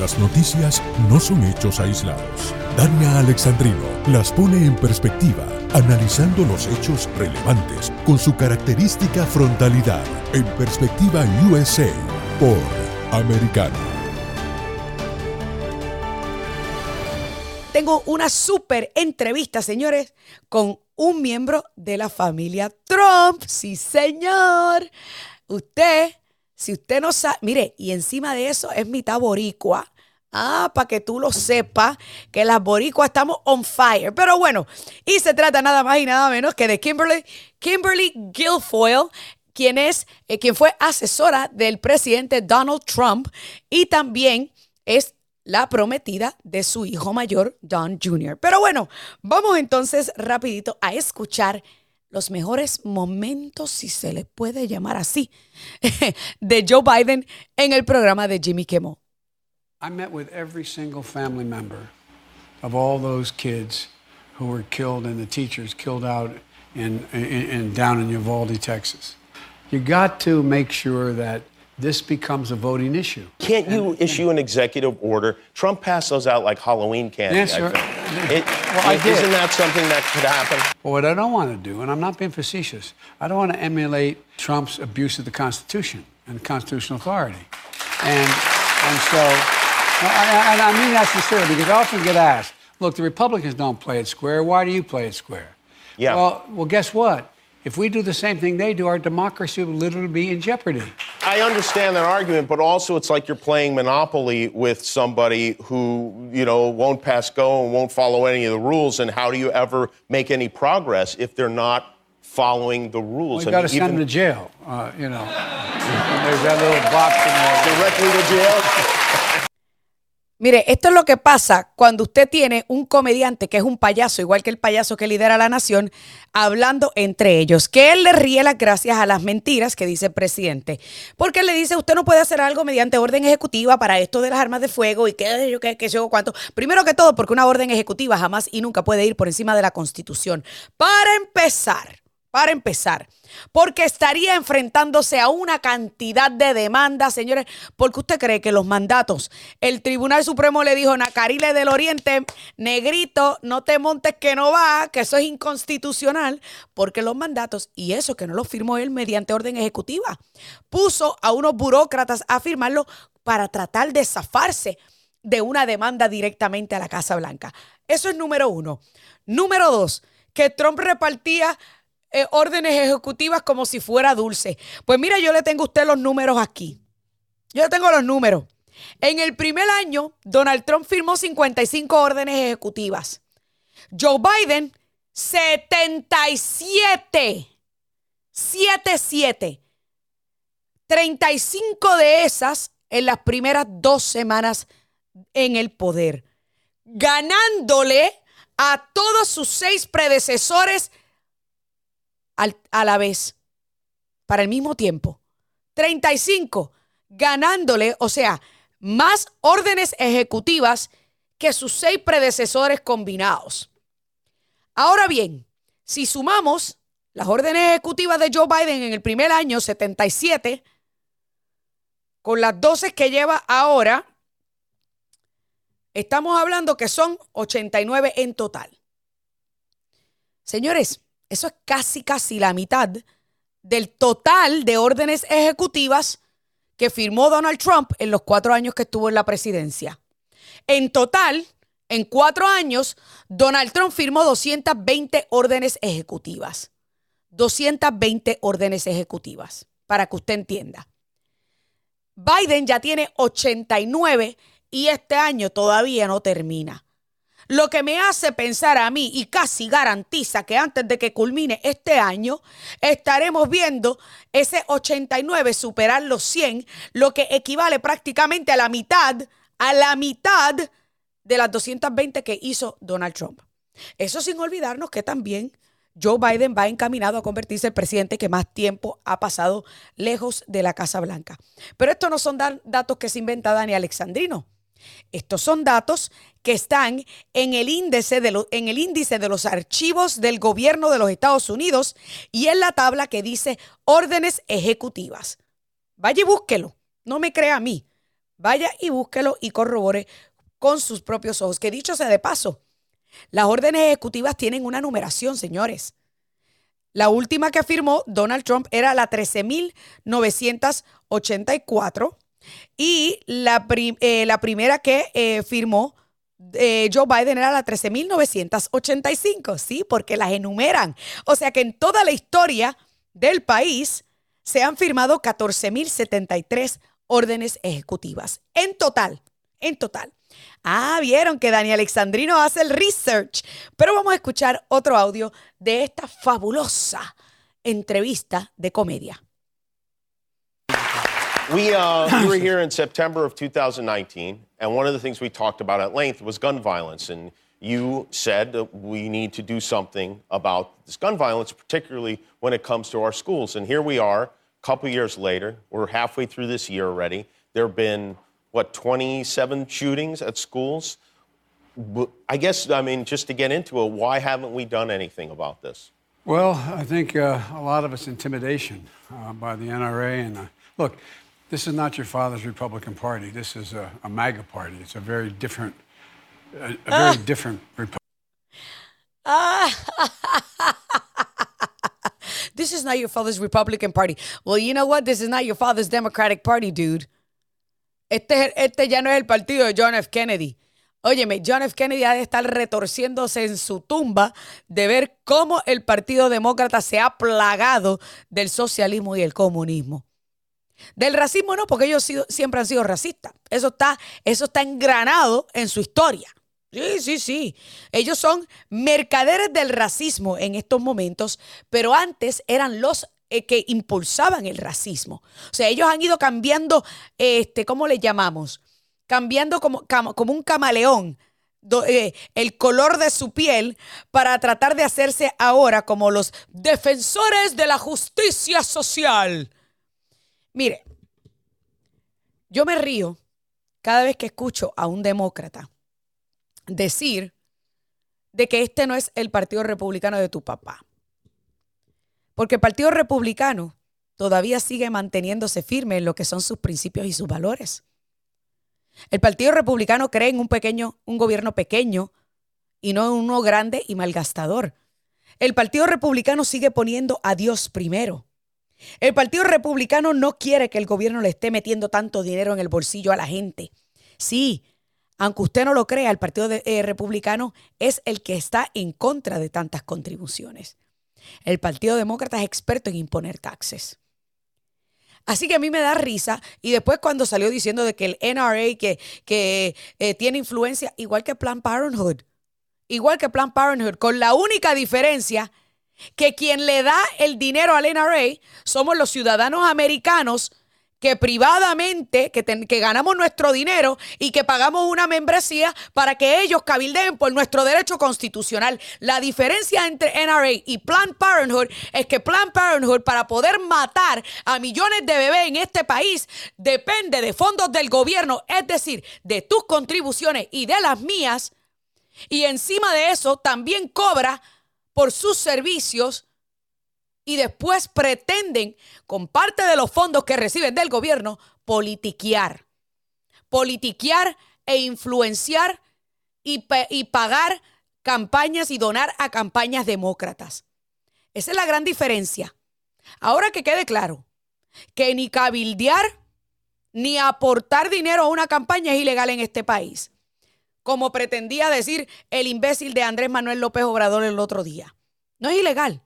Las noticias no son hechos aislados. Dania Alexandrino las pone en perspectiva, analizando los hechos relevantes con su característica frontalidad. En perspectiva USA por Americano. Tengo una súper entrevista, señores, con un miembro de la familia Trump. Sí, señor. Usted si usted no sabe, mire, y encima de eso es mitad boricua. Ah, para que tú lo sepas, que las boricuas estamos on fire. Pero bueno, y se trata nada más y nada menos que de Kimberly, Kimberly Guilfoyle, quien es, eh, quien fue asesora del presidente Donald Trump y también es la prometida de su hijo mayor, Don Jr. Pero bueno, vamos entonces rapidito a escuchar los mejores momentos, si se le puede llamar así, de Joe Biden en el programa de Jimmy Kimmel. I met with every single family member of all those kids who were killed and the teachers killed out in, in, in down in Uvalde, Texas. You got to make sure that this becomes a voting issue. Can't you And- issue an executive order? Trump passed those out like Halloween candy. Yes, I sir. think. It- Well, I isn't that something that could happen? Well, what I don't want to do, and I'm not being facetious, I don't want to emulate Trump's abuse of the Constitution and constitutional authority. And, and so, and I mean that sincerely because I often get asked, look, the Republicans don't play it square. Why do you play it square? Yeah. Well, well, guess what? If we do the same thing they do, our democracy will literally be in jeopardy. I understand that argument, but also it's like you're playing Monopoly with somebody who, you know, won't pass go and won't follow any of the rules. And how do you ever make any progress if they're not following the rules? We I got to send them to jail, uh, you know. There's that little box in there. directly to jail. Mire, esto es lo que pasa cuando usted tiene un comediante que es un payaso, igual que el payaso que lidera la nación, hablando entre ellos, que él le ríe las gracias a las mentiras que dice el presidente. Porque él le dice, usted no puede hacer algo mediante orden ejecutiva para esto de las armas de fuego y qué yo qué sé yo cuánto. Primero que todo, porque una orden ejecutiva jamás y nunca puede ir por encima de la Constitución. Para empezar, para empezar, porque estaría enfrentándose a una cantidad de demandas, señores, porque usted cree que los mandatos, el Tribunal Supremo le dijo, Nacarile del Oriente, negrito, no te montes que no va, que eso es inconstitucional, porque los mandatos, y eso que no lo firmó él mediante orden ejecutiva, puso a unos burócratas a firmarlo para tratar de zafarse de una demanda directamente a la Casa Blanca. Eso es número uno. Número dos, que Trump repartía eh, órdenes ejecutivas como si fuera dulce. Pues mira, yo le tengo a usted los números aquí. Yo le tengo los números. En el primer año, Donald Trump firmó 55 órdenes ejecutivas. Joe Biden, 77. 77. 35 de esas en las primeras dos semanas en el poder, ganándole a todos sus seis predecesores a la vez, para el mismo tiempo. 35, ganándole, o sea, más órdenes ejecutivas que sus seis predecesores combinados. Ahora bien, si sumamos las órdenes ejecutivas de Joe Biden en el primer año, 77, con las 12 que lleva ahora, estamos hablando que son 89 en total. Señores, eso es casi, casi la mitad del total de órdenes ejecutivas que firmó Donald Trump en los cuatro años que estuvo en la presidencia. En total, en cuatro años, Donald Trump firmó 220 órdenes ejecutivas. 220 órdenes ejecutivas, para que usted entienda. Biden ya tiene 89 y este año todavía no termina. Lo que me hace pensar a mí y casi garantiza que antes de que culmine este año estaremos viendo ese 89 superar los 100, lo que equivale prácticamente a la mitad, a la mitad de las 220 que hizo Donald Trump. Eso sin olvidarnos que también Joe Biden va encaminado a convertirse en el presidente que más tiempo ha pasado lejos de la Casa Blanca. Pero estos no son da- datos que se inventa Dani Alexandrino. Estos son datos que están en el, índice de en el índice de los archivos del gobierno de los Estados Unidos y en la tabla que dice órdenes ejecutivas. Vaya y búsquelo. No me crea a mí. Vaya y búsquelo y corrobore con sus propios ojos. Que dicho sea de paso, las órdenes ejecutivas tienen una numeración, señores. La última que firmó Donald Trump era la 13.984 y la, eh, la, primera que eh, firmó eh, Joe Biden era la 13.985, ¿sí? Porque las enumeran. O sea que en toda la historia del país se han firmado 14.073 órdenes ejecutivas. En total, en total. Ah, vieron que Dani Alexandrino hace el research. Pero vamos a escuchar otro audio de esta fabulosa entrevista de comedia. We, uh, we were here in September of 2019, and one of the things we talked about at length was gun violence. And you said that we need to do something about this gun violence, particularly when it comes to our schools. And here we are, a couple years later. We're halfway through this year already. There have been, what, 27 shootings at schools? I guess, I mean, just to get into it, why haven't we done anything about this? Well, I think uh, a lot of it's intimidation uh, by the NRA. And uh, look, this is not your father's Republican Party. This is a, a MAGA party. It's a very different, a, a very uh. different Republican. this is not your father's Republican Party. Well, you know what? This is not your father's Democratic Party, dude. Este, este ya no es el partido de John F. Kennedy. Óyeme, John F. Kennedy ha de estar retorciéndose en su tumba de ver cómo el Partido Demócrata se ha plagado del socialismo y el comunismo. Del racismo no, porque ellos siempre han sido racistas. Eso está, eso está engranado en su historia. Sí, sí, sí. Ellos son mercaderes del racismo en estos momentos, pero antes eran los eh, que impulsaban el racismo. O sea, ellos han ido cambiando, este, ¿cómo le llamamos? Cambiando como, como un camaleón. Eh, el color de su piel para tratar de hacerse ahora como los defensores de la justicia social. Mire, yo me río cada vez que escucho a un demócrata decir de que este no es el Partido Republicano de tu papá. Porque el Partido Republicano todavía sigue manteniéndose firme en lo que son sus principios y sus valores. El Partido Republicano cree en un pequeño, un gobierno pequeño y no en uno grande y malgastador. El Partido Republicano sigue poniendo a Dios primero. El Partido Republicano no quiere que el gobierno le esté metiendo tanto dinero en el bolsillo a la gente. Sí, aunque usted no lo crea, el Partido eh, Republicano es el que está en contra de tantas contribuciones. El Partido Demócrata es experto en imponer taxes. Así que a mí me da risa. Y después cuando salió diciendo de que el NRA que, que eh, tiene influencia, igual que Planned Parenthood, igual que Planned Parenthood, con la única diferencia que quien le da el dinero al NRA somos los ciudadanos americanos que privadamente, que, ganamos nuestro dinero y que pagamos una membresía para que ellos cabildeen por nuestro derecho constitucional. La diferencia entre NRA y Planned Parenthood es que Planned Parenthood, para poder matar a millones de bebés en este país, depende de fondos del gobierno, es decir, de tus contribuciones y de las mías. Y encima de eso, también cobra por sus servicios y después pretenden, con parte de los fondos que reciben del gobierno, politiquear. Politiquear e influenciar y, y pagar campañas y donar a campañas demócratas. Esa es la gran diferencia. Ahora que quede claro que ni cabildear ni aportar dinero a una campaña es ilegal en este país como pretendía decir el imbécil de Andrés Manuel López Obrador el otro día. No es ilegal.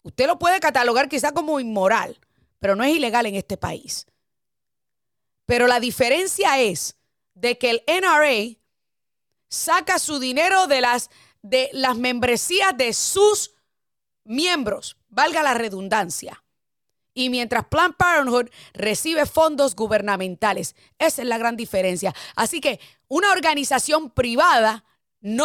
Usted lo puede catalogar quizá como inmoral, pero no es ilegal en este país. Pero la diferencia es de que el NRA saca su dinero de las, de las membresías de sus miembros, valga la redundancia. Y mientras Planned Parenthood recibe fondos gubernamentales. Esa es la gran diferencia. Así que una organización privada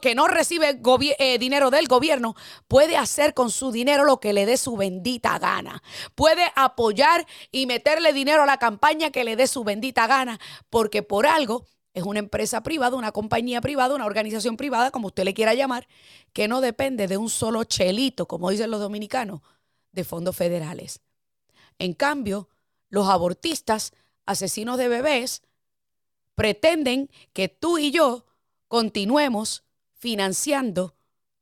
que no recibe eh, dinero del gobierno puede hacer con su dinero lo que le dé su bendita gana. Puede apoyar y meterle dinero a la campaña que le dé su bendita gana, porque por algo es una empresa privada, una compañía privada, una organización privada, como usted le quiera llamar, que no depende de un solo chelito, como dicen los dominicanos, de fondos federales. En cambio, los abortistas, asesinos de bebés, pretenden que tú y yo continuemos financiando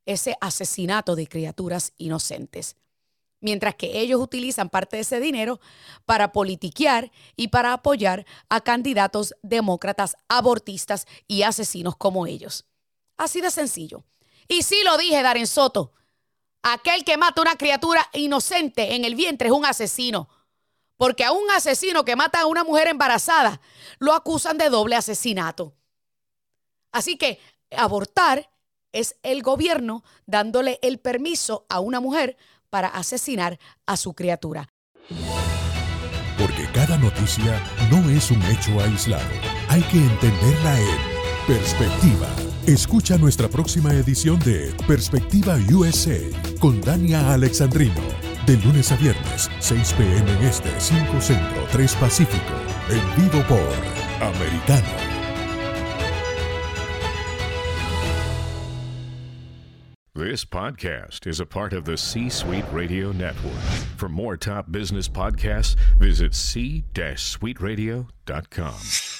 ese asesinato de criaturas inocentes. Mientras que ellos utilizan parte de ese dinero para politiquear y para apoyar a candidatos demócratas, abortistas y asesinos como ellos. Así de sencillo. Y sí lo dije, Darren Soto. Aquel que mata a una criatura inocente en el vientre es un asesino. Porque a un asesino que mata a una mujer embarazada lo acusan de doble asesinato. Así que abortar es el gobierno dándole el permiso a una mujer para asesinar a su criatura. Porque cada noticia no es un hecho aislado. Hay que entenderla en perspectiva. Escucha nuestra próxima edición de Perspectiva USA con Dania Alexandrino. De lunes a viernes, 6 p.m. en este, 5 centro, 3 pacífico. En vivo por Americano. This podcast is a part of the C Suite Radio Network. For more top business podcasts, visit c-suiteradio.com.